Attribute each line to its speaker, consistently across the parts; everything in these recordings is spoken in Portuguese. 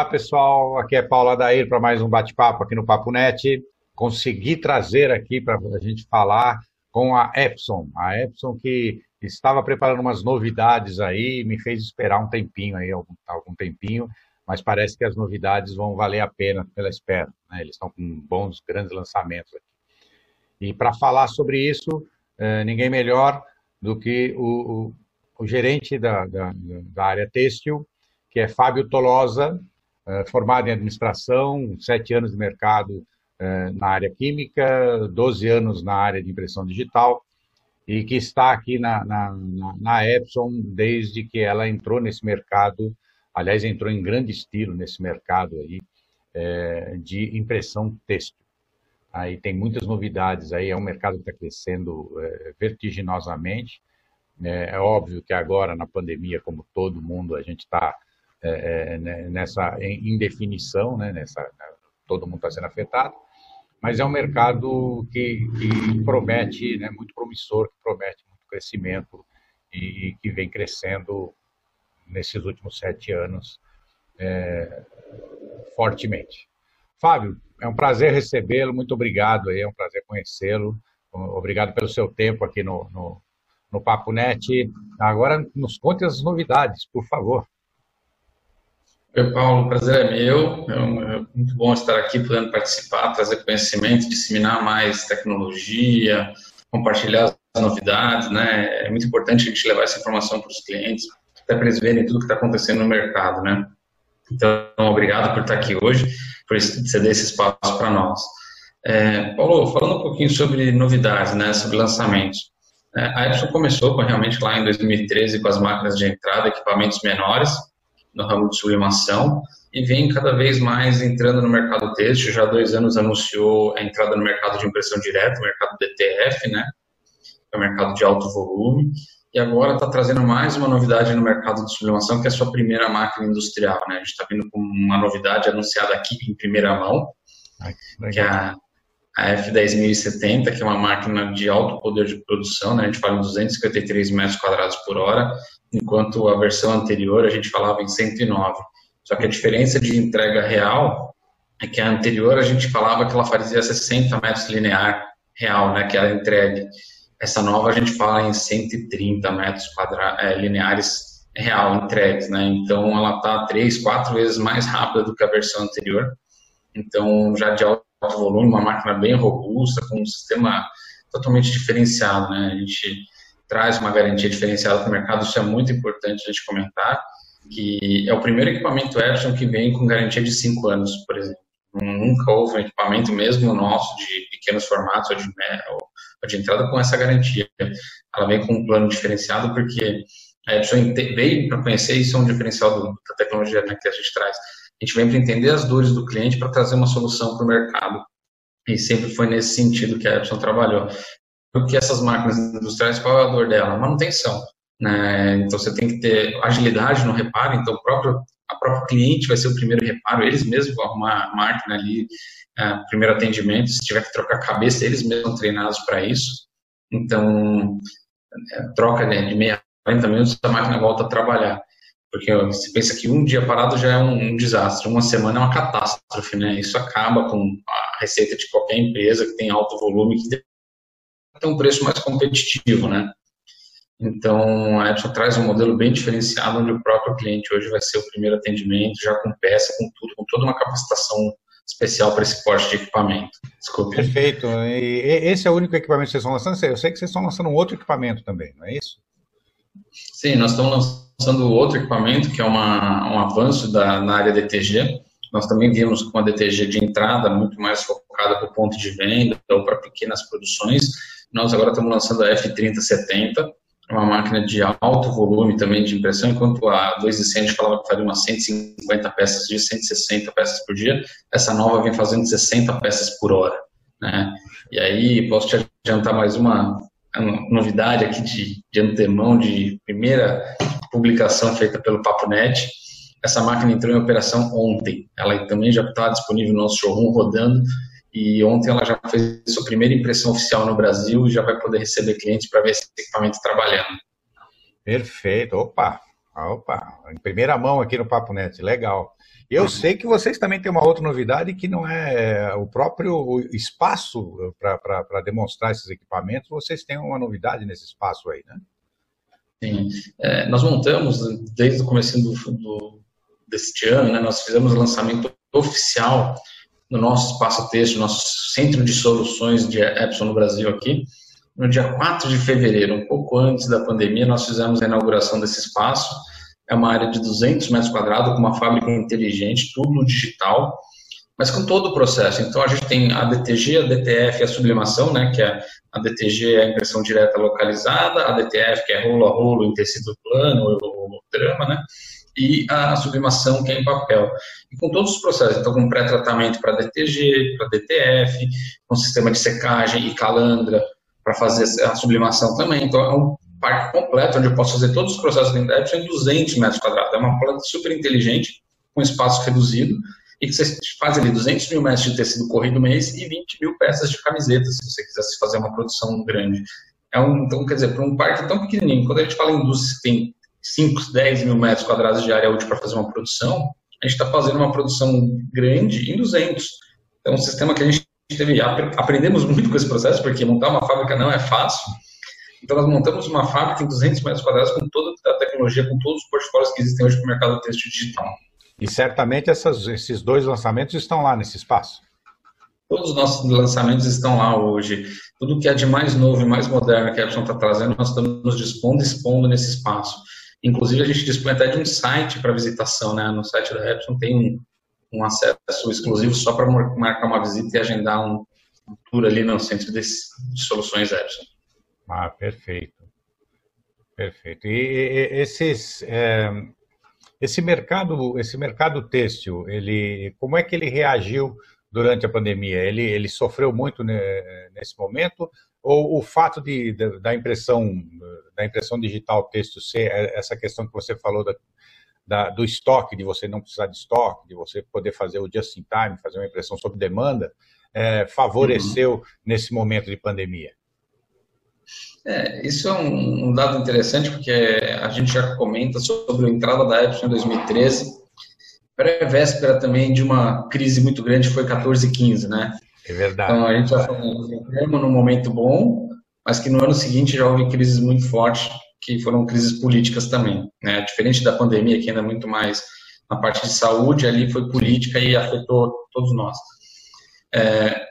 Speaker 1: Olá, pessoal. Aqui é Paulo Adair para mais um bate-papo aqui no Papo Net. Consegui trazer aqui para a gente falar com a Epson. A Epson que estava preparando umas novidades aí, me fez esperar um tempinho aí, algum, algum tempinho, mas parece que as novidades vão valer a pena pela espera. Né? Eles estão com bons, grandes lançamentos aqui. E para falar sobre isso, eh, ninguém melhor do que o, o, o gerente da, da, da, área têxtil, que é Fábio Tolosa, formado em administração, sete anos de mercado eh, na área química, 12 anos na área de impressão digital, e que está aqui na, na, na Epson desde que ela entrou nesse mercado, aliás, entrou em grande estilo nesse mercado aí, é, de impressão têxtil. Aí tem muitas novidades aí, é um mercado que está crescendo vertiginosamente. É, é, óbvio que agora, na pandemia, como todo mundo, a gente está é, é né, nessa indefinição, né, nessa, todo mundo está sendo afetado, mas é um mercado que, que promete, né, muito promissor, que promete muito crescimento e, que vem crescendo nesses últimos sete anos é, fortemente. Fábio, é um prazer recebê-lo, muito obrigado, aí, é um prazer conhecê-lo, obrigado pelo seu tempo aqui no, no, no Papo Net. Agora nos conte as novidades, por favor.
Speaker 2: Oi, Paulo, o prazer é meu. É, é muito bom estar aqui podendo participar, trazer conhecimento, disseminar mais tecnologia, compartilhar as novidades, né? É muito importante a gente levar essa informação para os clientes, até para eles verem tudo que está acontecendo no mercado, né? Então, obrigado por estar aqui hoje, por ceder esse espaço para nós. É, Paulo, falando um pouquinho sobre novidades, né, sobre lançamentos. É, a Epson começou com, realmente lá em 2013 com as máquinas de entrada, equipamentos menores, no ramo de sublimação e vem cada vez mais entrando no mercado têxtil. Já há dois anos anunciou a entrada no mercado de impressão direta, o mercado DTF, né? É o mercado de alto volume. E agora está trazendo mais uma novidade no mercado de sublimação, que é a sua primeira máquina industrial, né? A gente está vindo com uma novidade anunciada aqui em primeira mão, que é a, a F10070, que é uma máquina de alto poder de produção, né? A gente fala em 253 metros quadrados por hora, enquanto a versão anterior a gente falava em 109. Só que a diferença de entrega real é que a anterior a gente falava que ela fazia 60 metros linear real, né, que era entregue. Essa nova a gente fala em 130 metros quadra, é, lineares real entregues, né? Então ela está três, quatro vezes mais rápida do que a versão anterior. Então já de alto volume, uma máquina bem robusta, com um sistema totalmente diferenciado, né? A gente traz uma garantia diferenciada para o mercado, isso é muito importante a gente comentar, que é o primeiro equipamento Epson que vem com garantia de 5 anos, por exemplo. Nunca houve um equipamento mesmo nosso de pequenos formatos ou de, né, ou de entrada com essa garantia. Ela vem com um plano diferenciado porque a Epson veio para conhecer isso é um diferencial do, da tecnologia né, que a gente traz. A gente vem para entender as dores do cliente para trazer uma solução para o mercado. E sempre foi nesse sentido que a Epson trabalhou porque essas máquinas industriais, qual é a dor dela? Manutenção. Né? Então você tem que ter agilidade no reparo, então o próprio, a própria cliente vai ser o primeiro reparo, eles mesmos vão arrumar a máquina ali, é, primeiro atendimento, se tiver que trocar a cabeça, eles mesmos são treinados para isso. Então, é, troca né, de meia 40 minutos, a máquina volta a trabalhar. Porque você pensa que um dia parado já é um, um, desastre, uma semana é uma catástrofe, né? Isso acaba com a receita de qualquer empresa que tem alto volume, que ter um preço mais competitivo, né? Então, a Epson traz um modelo bem diferenciado, onde o próprio cliente hoje vai ser o primeiro atendimento, já com peça, com tudo, com toda uma capacitação especial para esse porte de equipamento.
Speaker 1: Desculpe. Perfeito. E esse é o único equipamento que vocês estão lançando? Eu sei que vocês estão lançando um outro equipamento também, não é isso?
Speaker 2: Sim, nós estamos lançando outro equipamento, que é uma, um avanço da, na área DTG. Nós também vimos com a DTG de entrada, muito mais focada para o ponto de venda ou para pequenas produções, nós agora estamos lançando a F3070, uma máquina de alto volume também de impressão, enquanto a 200 falava que faria umas 150 peças de 160 peças por dia, essa nova vem fazendo 60 peças por hora. Né? E aí, posso te adiantar mais uma novidade aqui de, de antemão, de primeira publicação feita pelo PapoNet. Essa máquina entrou em operação ontem. Ela também já está disponível no nosso showroom rodando e ontem ela já fez sua primeira impressão oficial no Brasil e já vai poder receber clientes para ver esse equipamento trabalhando.
Speaker 1: Perfeito. Opa, Opa, em primeira mão aqui no Papo Net, legal. Eu sei que vocês também têm uma outra novidade que não é o próprio espaço para demonstrar esses equipamentos, vocês têm uma novidade nesse espaço aí, né?
Speaker 2: Sim. É, nós montamos, desde o começo do, do, deste ano, né, nós fizemos o lançamento oficial no nosso espaço texto, nosso centro de soluções de Epson no Brasil aqui, no dia 4 de fevereiro, um pouco antes da pandemia, nós fizemos a inauguração desse espaço, é uma área de 200 metros quadrados, com uma fábrica inteligente, tudo digital, mas com todo o processo. Então, a gente tem a DTG, a DTF e a sublimação, né, que é a DTG é a impressão direta localizada, a DTF, que é rolo a rolo em tecido plano, ou drama, né, e a sublimação, que é em papel. E com todos os processos, então, com pré-tratamento para DTG, para DTF, com sistema de secagem e calandra para fazer a sublimação também. Então, é um parque completo, onde eu posso fazer todos os processos dentro da em 200 metros quadrados. É uma planta super inteligente, com espaço reduzido, e que você faz ali 200 mil metros de tecido corrido mês e 20 mil peças de camisetas, se você quisesse fazer uma produção grande. É um, então, quer dizer, para um parque tão pequenininho, quando a gente fala em indústria que tem 5, 10 mil metros quadrados de área útil para fazer uma produção, a gente está fazendo uma produção grande em 200. Então, um sistema que a gente teve, aprendemos muito com esse processo, porque montar uma fábrica não é fácil, então, nós montamos uma fábrica em 200 metros quadrados com toda a tecnologia, com todos os portfólios que existem hoje para o mercado têxtil digital.
Speaker 1: E certamente essas, esses dois lançamentos estão lá nesse espaço.
Speaker 2: Todos os nossos lançamentos estão lá hoje. Tudo que é de mais novo e mais moderno que a Epson está trazendo, nós estamos dispondo e expondo nesse espaço. Inclusive, a gente dispõe até de um site para visitação, né? No site da Epson tem um, um acesso exclusivo só para marcar uma visita e agendar um, tour ali no centro de, de soluções Epson.
Speaker 1: Ah, perfeito. Perfeito. E, e esses, é, esse mercado, esse mercado têxtil, ele, como é que ele reagiu durante a pandemia? Ele, ele sofreu muito nesse momento? Ou o fato de, da impressão, da impressão digital têxtil ser essa questão que você falou da, da, do estoque, de você não precisar de estoque, de você poder fazer o just in time, fazer uma impressão sob demanda, é, favoreceu uhum. nesse momento de pandemia?
Speaker 2: É, isso é um, um, dado interessante, porque a gente já comenta sobre a entrada da Epson em 2013, pré-véspera também de uma crise muito grande, foi 14 e 15, né?
Speaker 1: É verdade.
Speaker 2: Então, a gente já falou num momento bom, mas que no ano seguinte já houve crises muito fortes, que foram crises políticas também, né? Diferente da pandemia, que ainda é muito mais na parte de saúde, ali foi política e afetou todos nós. É,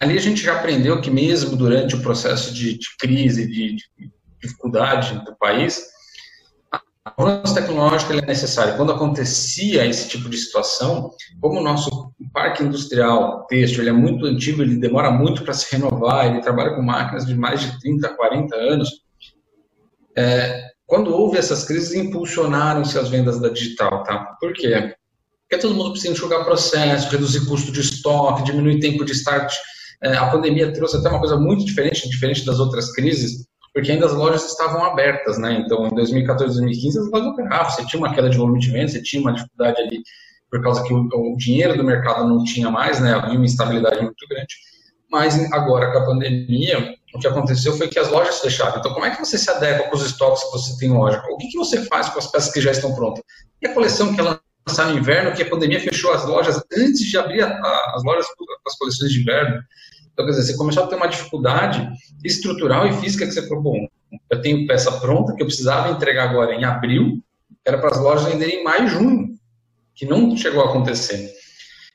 Speaker 2: ali a gente já aprendeu que mesmo durante o processo de, de crise, de, de, dificuldade do país, a avanço tecnológico é necessário. Quando acontecia esse tipo de situação, como o nosso parque industrial têxtil é muito antigo, ele demora muito para se renovar, ele trabalha com máquinas de mais de 30, 40 anos, é, quando houve essas crises, impulsionaram-se as vendas da digital, tá? Por quê? Porque todo mundo precisa enxugar processo, reduzir custo de estoque, diminuir tempo de start a pandemia trouxe até uma coisa muito diferente, diferente das outras crises, porque ainda as lojas estavam abertas, né? Então, em 2014, 2015, as lojas operavam. Você tinha uma queda de volume de venda, você tinha uma dificuldade ali por causa que o, dinheiro do mercado não tinha mais, né? Havia uma instabilidade muito grande. Mas agora, com a pandemia, o que aconteceu foi que as lojas fecharam. Então, como é que você se adequa com os estoques que você tem em loja? O que, que você faz com as peças que já estão prontas? E a coleção que ela lançar no inverno, que a pandemia fechou as lojas antes de abrir a, as lojas com as coleções de inverno. Então, quer dizer, você começou a ter uma dificuldade estrutural e física que você falou, bom, eu tenho peça pronta que eu precisava entregar agora em abril, era para as lojas venderem em maio e junho, que não chegou a acontecer.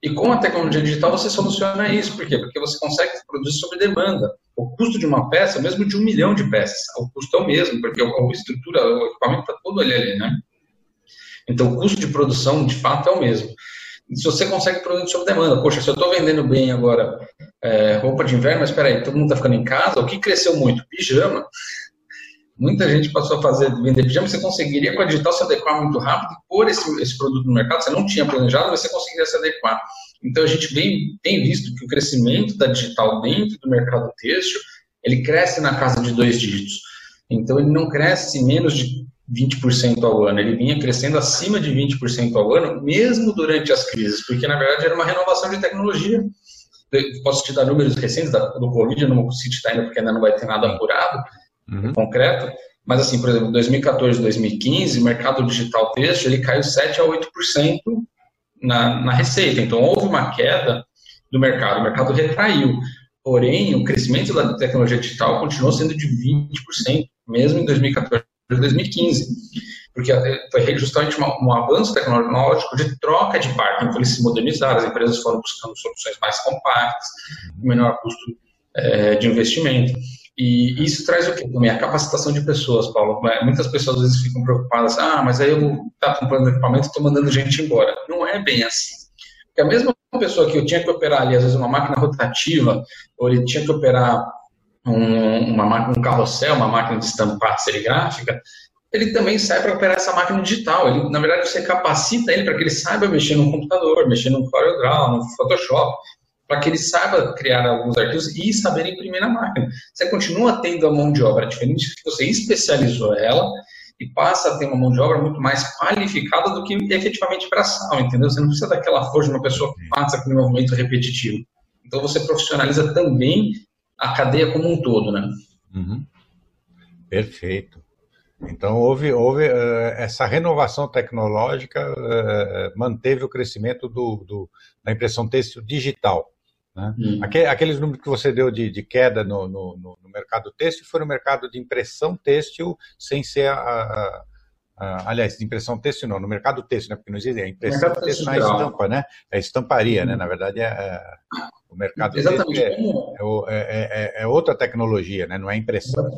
Speaker 2: E com a tecnologia digital você soluciona isso, por quê? Porque você consegue produzir sob demanda. O custo de uma peça, mesmo de um milhão de peças, o custo é o mesmo, porque a estrutura, o equipamento está todo ali, ali, né? Então o custo de produção, de fato, é o mesmo se você consegue produzir sob demanda. Poxa, se eu estou vendendo bem agora é, roupa de inverno, mas espera aí, todo mundo está ficando em casa, o que cresceu muito? Pijama. Muita gente passou a fazer vender pijama, você conseguiria com a digital se adequar muito rápido e pôr esse, esse produto no mercado, você não tinha planejado, mas você conseguiria se adequar. Então a gente vem, tem visto que o crescimento da digital dentro do mercado têxtil, ele cresce na casa de dois dígitos. Então ele não cresce menos de 20% ao ano, ele vinha crescendo acima de 20% ao ano, mesmo durante as crises, porque na verdade era uma renovação de tecnologia. Posso te dar números recentes do Covid, eu não consigo te dar ainda porque ainda não vai ter nada apurado, uhum. concreto, Mas, assim, por exemplo, 2014 2015, o mercado digital têxtil ele caiu 7 a 8% na, na receita. Então, houve uma queda do mercado, o mercado retraiu. Porém, o crescimento da tecnologia digital continuou sendo de 20%, mesmo em 2014 e 2015, porque foi justamente um avanço tecnológico de troca de parque. Então, eles se modernizaram, as empresas foram buscando soluções mais compactas, menor custo é, de investimento. E isso traz o quê também? A capacitação de pessoas, Paulo. Muitas pessoas às vezes ficam preocupadas, ah, mas aí eu tá comprando equipamento e estou mandando gente embora. Não é bem assim. Porque a mesma pessoa que eu tinha que operar ali, às vezes, uma máquina rotativa, ou ele tinha que operar um, uma um carrossel, uma máquina de estampar serigráfica, ele também sai para operar essa máquina digital. Ele, na verdade, você capacita ele para que ele saiba mexer no computador, mexer no CorelDRAW, no Photoshop, para que ele saiba criar alguns arquivos e saber imprimir na máquina. Você continua tendo a mão de obra diferente, você especializou ela e passa a ter uma mão de obra muito mais qualificada do que efetivamente braçal, entendeu? Você não precisa daquela força de uma pessoa que passa aquele movimento repetitivo. Então você profissionaliza também a cadeia como um todo, né?
Speaker 1: Uhum. Perfeito. Então houve, houve uh, essa renovação tecnológica uh, manteve o crescimento do, do, da impressão têxtil digital. Né? Hum. Aqueles números que você deu de, de queda no, no, no, mercado têxtil foi no mercado de impressão têxtil, sem ser a, a, a, aliás, de impressão têxtil não, no mercado têxtil, né? porque não existe a impressão têxtil na estampa, né? É estamparia, hum. né? Na verdade, é, é o mercado
Speaker 2: Exatamente.
Speaker 1: É, é, é, é, outra tecnologia, né? não é impressão.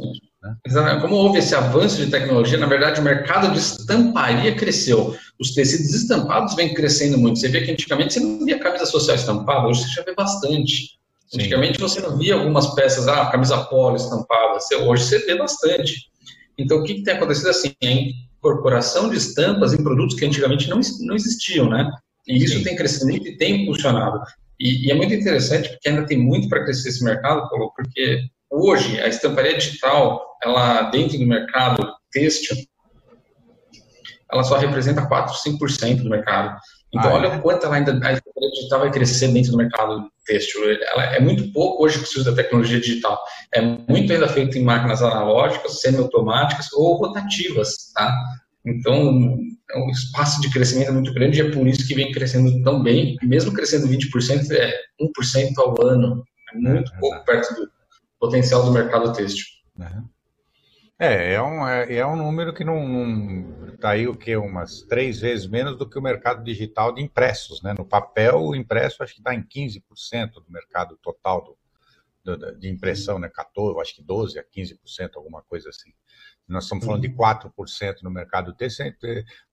Speaker 2: Né? Como houve esse avanço de tecnologia, na verdade, o mercado de estamparia cresceu. Os tecidos estampados vêm crescendo muito. Você vê que antigamente você não via camisa social estampada, hoje você já vê bastante. Sim. Antigamente você não via algumas peças, ah, camisa polo estampada. Hoje você vê bastante. Então, o que, que tem acontecido assim? A incorporação de estampas em produtos que antigamente não, não existiam, né? E isso Sim. tem crescido e tem impulsionado. E, e, é muito interessante porque ainda tem muito para crescer esse mercado, Paulo, porque hoje a estamparia digital, ela dentro do mercado têxtil, ela só representa 4, 5% do mercado. Então, ah, olha é? o quanto ela ainda, a digital vai crescer dentro do mercado têxtil. Ela é muito pouco hoje que se usa da tecnologia digital. É muito ainda feito em máquinas analógicas, semi-automáticas ou rotativas, tá? Então, é um espaço de crescimento muito grande e é por isso que vem crescendo tão bem. Mesmo crescendo 20%, é 1% ao ano. É muito é, pouco perto do potencial do mercado têxtil.
Speaker 1: É, é um, é, é um número que não está aí o que umas três vezes menos do que o mercado digital de impressos, né? No papel, o impresso acho que está em 15% do mercado total do, do, de impressão, né? 14, acho que 12 a 15%, alguma coisa assim. Nós estamos falando de 4% uhum. no mercado têxtil.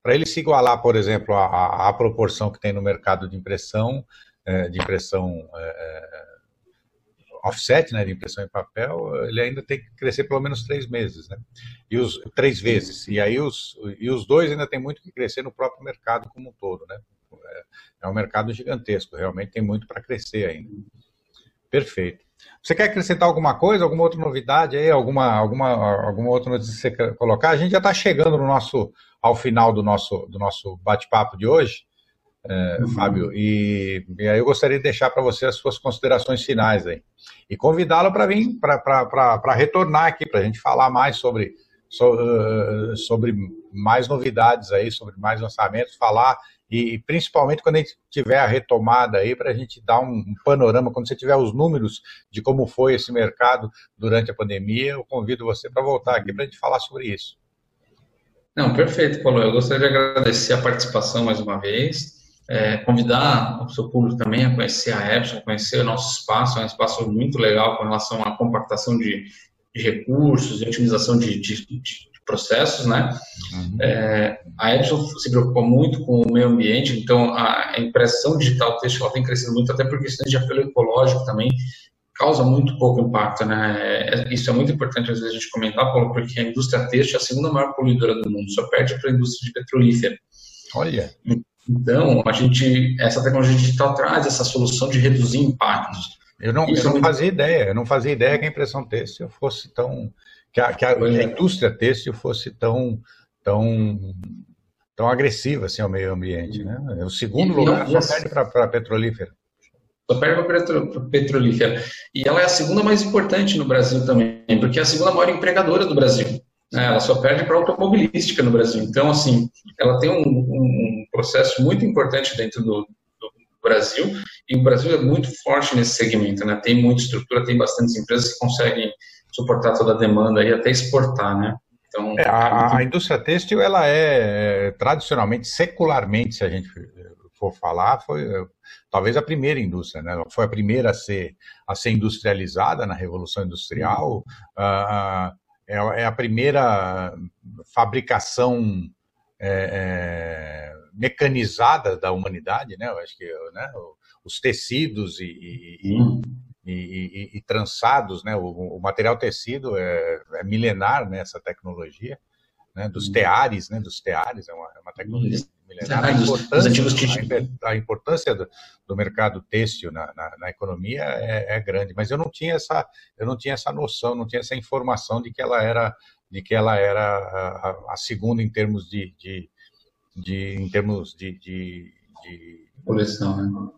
Speaker 1: Para ele se igualar, por exemplo, à, proporção que tem no mercado de impressão, é, de impressão é, é, offset, né, de impressão em papel, ele ainda tem que crescer pelo menos três meses, né? E os três vezes. E aí os e os dois ainda tem muito que crescer no próprio mercado como um todo, né? É, é um mercado gigantesco, realmente tem muito para crescer ainda. Perfeito. Você quer acrescentar alguma coisa, alguma outra novidade aí, alguma, alguma, alguma outra notícia que você quer colocar? A gente já está chegando no nosso, ao final do nosso, do nosso bate-papo de hoje, é, uhum. Fábio, e, e, aí eu gostaria de deixar para você as suas considerações finais aí. E convidá-lo para vir, para retornar aqui, para a gente falar mais sobre, sobre, sobre mais novidades aí, sobre mais lançamentos, falar e principalmente quando a gente tiver a retomada aí, para a gente dar um, um, panorama, quando você tiver os números de como foi esse mercado durante a pandemia, eu convido você para voltar aqui para a gente falar sobre isso.
Speaker 2: Não, perfeito, Paulo. Eu gostaria de agradecer a participação mais uma vez, é, convidar o seu público também a conhecer a Epson, conhecer o nosso espaço, é um espaço muito legal com relação à compactação de, de recursos e otimização de, de, de processos, né? Uhum. É, a Epson se preocupa muito com o meio ambiente, então a impressão digital texto ela tem crescido muito, até por questões de apelo ecológico também, causa muito pouco impacto, né? É, isso é muito importante às vezes a gente comentar, Paulo, porque a indústria têxtil é a segunda maior poluidora do mundo, só perde para a indústria de petrolífera.
Speaker 1: Olha.
Speaker 2: Então, a gente, essa tecnologia digital traz essa solução de reduzir impactos.
Speaker 1: Eu não, eu não fazia ideia, eu não fazia ideia que a impressão têxtil fosse tão que a, que a, que a é. indústria têxtil fosse tão, tão, tão agressiva assim, ao meio ambiente. Né? É o segundo e, lugar e só perde para a petrolífera.
Speaker 2: Só perde para a petrolífera. E ela é a segunda mais importante no Brasil também, porque é a segunda maior empregadora do Brasil. Né? Ela só perde para a automobilística no Brasil. Então, assim, ela tem um, um processo muito importante dentro do, do, Brasil, e o Brasil é muito forte nesse segmento, né? Tem muita estrutura, tem bastantes empresas que conseguem suportar toda a demanda e até exportar, né?
Speaker 1: Então, é, a, a, indústria têxtil, ela é, é, tradicionalmente, secularmente, se a gente for falar, foi talvez a primeira indústria, né? Foi a primeira a ser, a ser industrializada na Revolução Industrial, é, é, a primeira fabricação é, é, mecanizada da humanidade, né? Eu acho que né? os tecidos e, e, e, e trançados, né? O, o, material tecido é, é milenar nessa né? tecnologia, né? Dos teares, né? Dos teares é uma, é uma tecnologia milenar. A importância, a importância do, do mercado têxtil na, na, na economia é, é, grande, mas eu não tinha essa eu não tinha essa noção, não tinha essa informação de que ela era de que ela era a, a segunda em termos de, de, de em termos de, de, de
Speaker 2: poluição, né?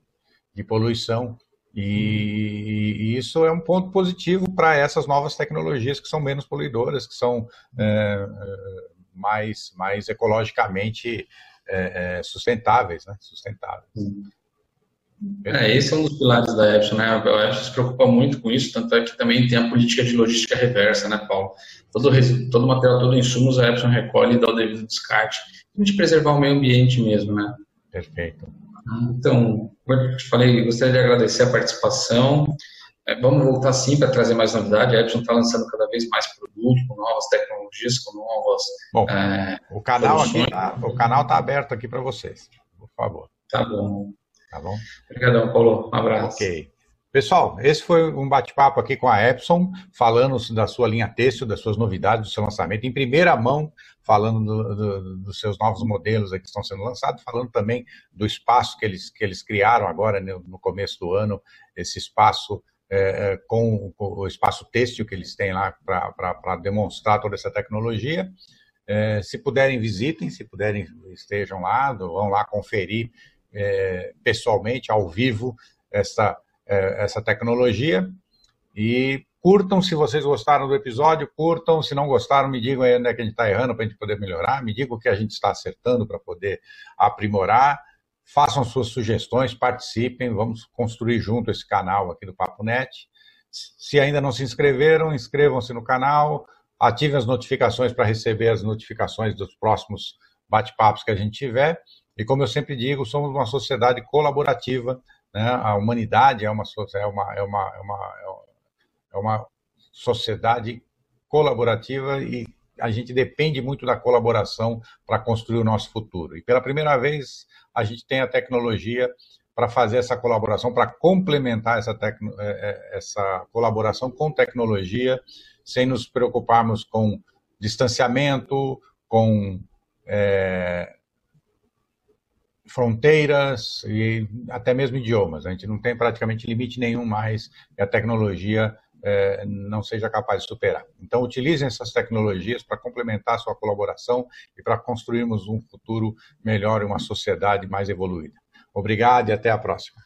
Speaker 1: de poluição. E, e, isso é um ponto positivo para essas novas tecnologias que são menos poluidoras, que são é, é mais, mais ecologicamente é, é, sustentáveis, né? Sustentáveis.
Speaker 2: É, esse é um dos pilares da Epson, né? A Epson se preocupa muito com isso, tanto é que também tem a política de logística reversa, né, Paulo? Todo, todo material, todo insumos a Epson recolhe e dá o devido descarte, de preservar o meio ambiente mesmo, né?
Speaker 1: Perfeito.
Speaker 2: Então, como eu te falei, gostaria de agradecer a participação. É, vamos voltar sim para trazer mais novidade. A Epson está lançando cada vez mais produtos, com novas tecnologias, com novas.
Speaker 1: Bom, é, o canal soluções. aqui tá, o canal está aberto aqui para vocês, por favor.
Speaker 2: Tá bom.
Speaker 1: Tá bom?
Speaker 2: Obrigadão, Paulo. Um abraço.
Speaker 1: Ok. Pessoal, esse foi um bate-papo aqui com a Epson, falando da sua linha têxtil, das suas novidades, do seu lançamento, em primeira mão, falando do, do, dos seus novos modelos que estão sendo lançados, falando também do espaço que eles, que eles criaram agora no começo do ano, esse espaço é, é com, com, o espaço têxtil que eles têm lá para demonstrar toda essa tecnologia. É, se puderem, visitem, se puderem, estejam lá, vão lá conferir é, pessoalmente, ao vivo, essa, é, essa tecnologia. E curtam se vocês gostaram do episódio, curtam, se não gostaram, me digam aí onde é que a gente está errando para a gente poder melhorar, me digam o que a gente está acertando para poder aprimorar, façam suas sugestões, participem, vamos construir junto esse canal aqui do Papo Net. Se ainda não se inscreveram, inscrevam-se no canal, ativem as notificações para receber as notificações dos próximos bate-papos que a gente tiver. E como eu sempre digo, somos uma sociedade colaborativa, né? a humanidade é uma, é uma, é uma, é uma, é uma sociedade colaborativa e a gente depende muito da colaboração para construir o nosso futuro. E pela primeira vez, a gente tem a tecnologia para fazer essa colaboração, para complementar essa, tecno, é, é, essa colaboração com tecnologia, sem nos preocuparmos com distanciamento, com é, fronteiras e até mesmo idiomas. A gente não tem praticamente limite nenhum mais e a tecnologia é, não seja capaz de superar. Então, utilizem essas tecnologias para complementar a sua colaboração e para construirmos um futuro melhor e uma sociedade mais evoluída. Obrigado e até a próxima.